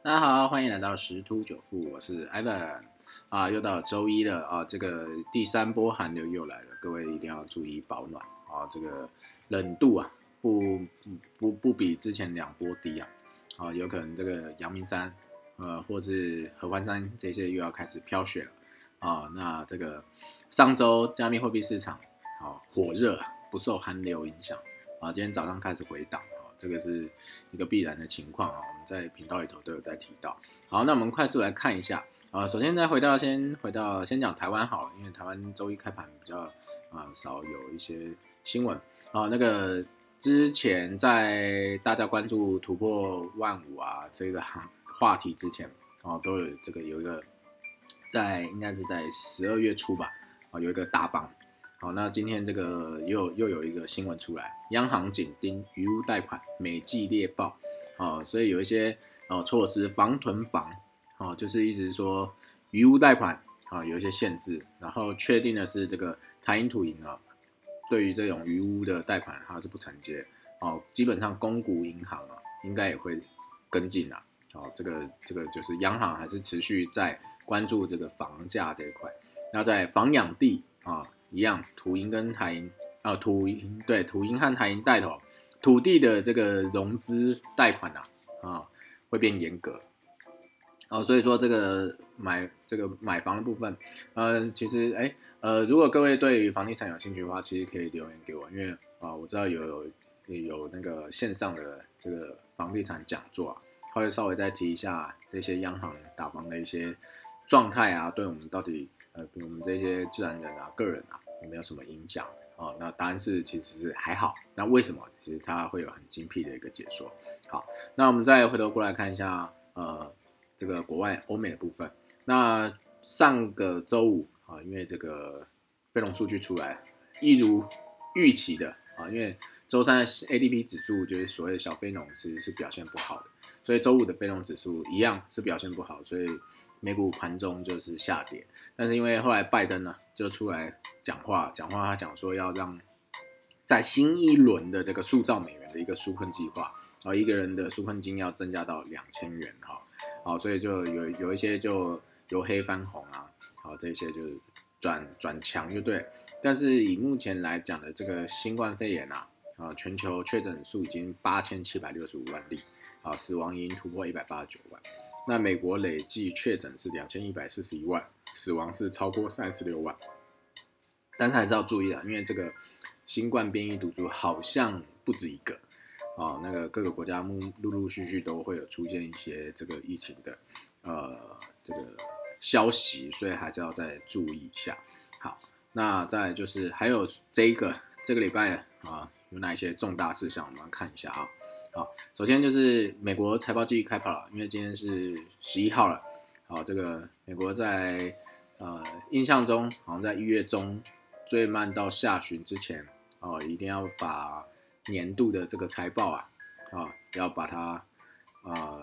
大家好，欢迎来到十突九富，我是 Ivan 啊，又到周一了啊，这个第三波寒流又来了，各位一定要注意保暖。啊，这个冷度啊不不不比之前两波低啊，啊，有可能这个阳明山呃或是合欢山这些又要开始飘雪了。啊，那这个上周加密货币市场啊火热，不受寒流影响。啊，今天早上开始回档。这个是一个必然的情况啊，我们在频道里头都有在提到。好，那我们快速来看一下啊，首先再回到先回到先讲台湾好了，因为台湾周一开盘比较啊少有一些新闻啊。那个之前在大家关注突破万五啊这个话题之前啊，都有这个有一个在应该是在十二月初吧啊有一个大棒。好，那今天这个又又有一个新闻出来，央行紧盯余屋贷款每季猎报，哦，所以有一些哦措施防囤房，哦，就是意思是说余屋贷款啊有一些限制，然后确定的是这个台银土银啊，对于这种余屋的贷款它是不承接，哦，基本上公股银行啊应该也会跟进啊，哦，这个这个就是央行还是持续在关注这个房价这一块，那在房养地啊。一样，土银跟台银啊，土银对土银和台银带头，土地的这个融资贷款呐啊会变严格。哦，所以说这个买这个买房的部分，嗯，其实哎呃，如果各位对于房地产有兴趣的话，其实可以留言给我，因为啊我知道有有有那个线上的这个房地产讲座啊，会稍微再提一下这些央行打房的一些状态啊，对我们到底。呃，比我们这些自然人啊、个人啊，有没有什么影响啊？那答案是其实是还好。那为什么？其实它会有很精辟的一个解说。好，那我们再回头过来看一下，呃，这个国外欧美的部分。那上个周五啊，因为这个非农数据出来，一如预期的啊，因为周三的 ADP 指数就是所谓的小非农是是表现不好的，所以周五的非农指数一样是表现不好，所以。美股盘中就是下跌，但是因为后来拜登呢就出来讲话，讲话他讲说要让在新一轮的这个塑造美元的一个纾困计划，啊，一个人的纾困金要增加到两千元哈，好，所以就有有一些就由黑翻红啊，好，这些就是转转强就对，但是以目前来讲的这个新冠肺炎啊，啊，全球确诊数已经八千七百六十五万例，啊，死亡已经突破一百八十九万。那美国累计确诊是两千一百四十一万，死亡是超过三十六万，但是还是要注意啊，因为这个新冠变异毒株好像不止一个啊，那个各个国家陆陆陆续续都会有出现一些这个疫情的呃这个消息，所以还是要再注意一下。好，那再就是还有这个这个礼拜啊有哪一些重大事项，我们看一下啊。好，首先就是美国财报季开跑了，因为今天是十一号了。好，这个美国在呃印象中，好像在一月中最慢到下旬之前，哦，一定要把年度的这个财报啊，啊，要把它啊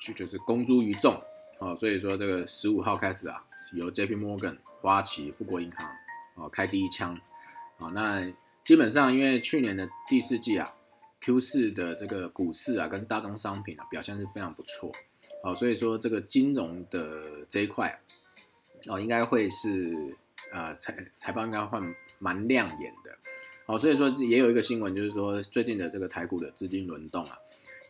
去就是公诸于众。哦，所以说这个十五号开始啊，由 J.P. Morgan、花旗、富国银行哦开第一枪。啊，那基本上因为去年的第四季啊。Q 四的这个股市啊，跟大宗商品啊表现是非常不错，好，所以说这个金融的这一块哦，应该会是呃财财报应该会蛮亮眼的，好，所以说也有一个新闻，就是说最近的这个台股的资金轮动啊，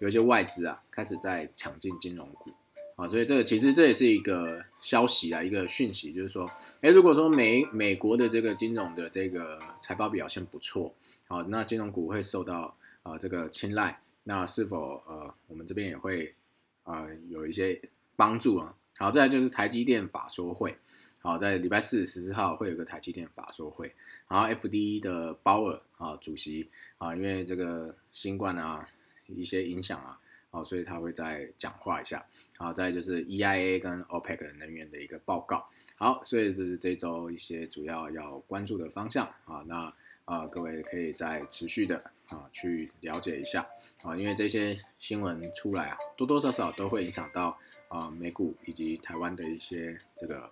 有一些外资啊开始在抢进金融股，啊，所以这个其实这也是一个消息啊，一个讯息，就是说，哎，如果说美美国的这个金融的这个财报表现不错，好，那金融股会受到。啊，这个青睐，那是否呃，我们这边也会啊有一些帮助啊？好，再来就是台积电法说会，好，在礼拜四十四号会有个台积电法说会，然后 F D E 的鲍尔啊主席啊，因为这个新冠啊一些影响啊，好，所以他会再讲话一下，好，再就是 E I A 跟 OPEC 能源的一个报告，好，所以这是这周一些主要要关注的方向啊，那。啊，各位可以再持续的啊去了解一下啊，因为这些新闻出来啊，多多少少都会影响到啊美股以及台湾的一些这个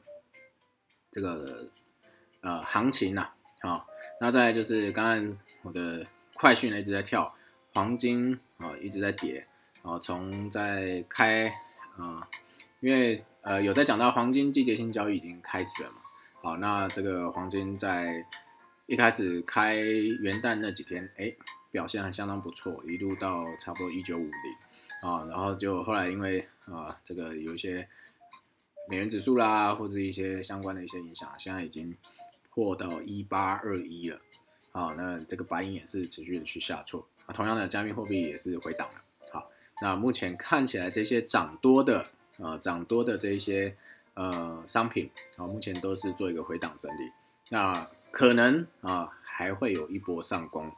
这个呃行情呐。好，那再就是刚刚我的快讯呢一直在跳，黄金啊一直在跌哦，从在开啊，因为呃有在讲到黄金季节性交易已经开始了嘛，好，那这个黄金在一开始开元旦那几天，哎，表现还相当不错，一路到差不多一九五零啊，然后就后来因为啊这个有一些美元指数啦，或者一些相关的一些影响，现在已经破到一八二一了，好，那这个白银也是持续的去下挫啊，同样的加密货币也是回档了。那目前看起来，这些涨多的，呃，涨多的这一些，呃，商品，啊，目前都是做一个回档整理。那可能啊，还会有一波上攻，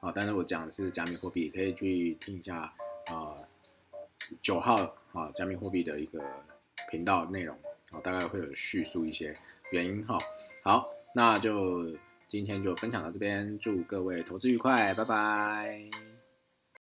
啊，但是我讲的是加密货币，可以去听一下，啊，九号啊，加密货币的一个频道内容，啊，大概会有叙述一些原因哈。好，那就今天就分享到这边，祝各位投资愉快，拜拜。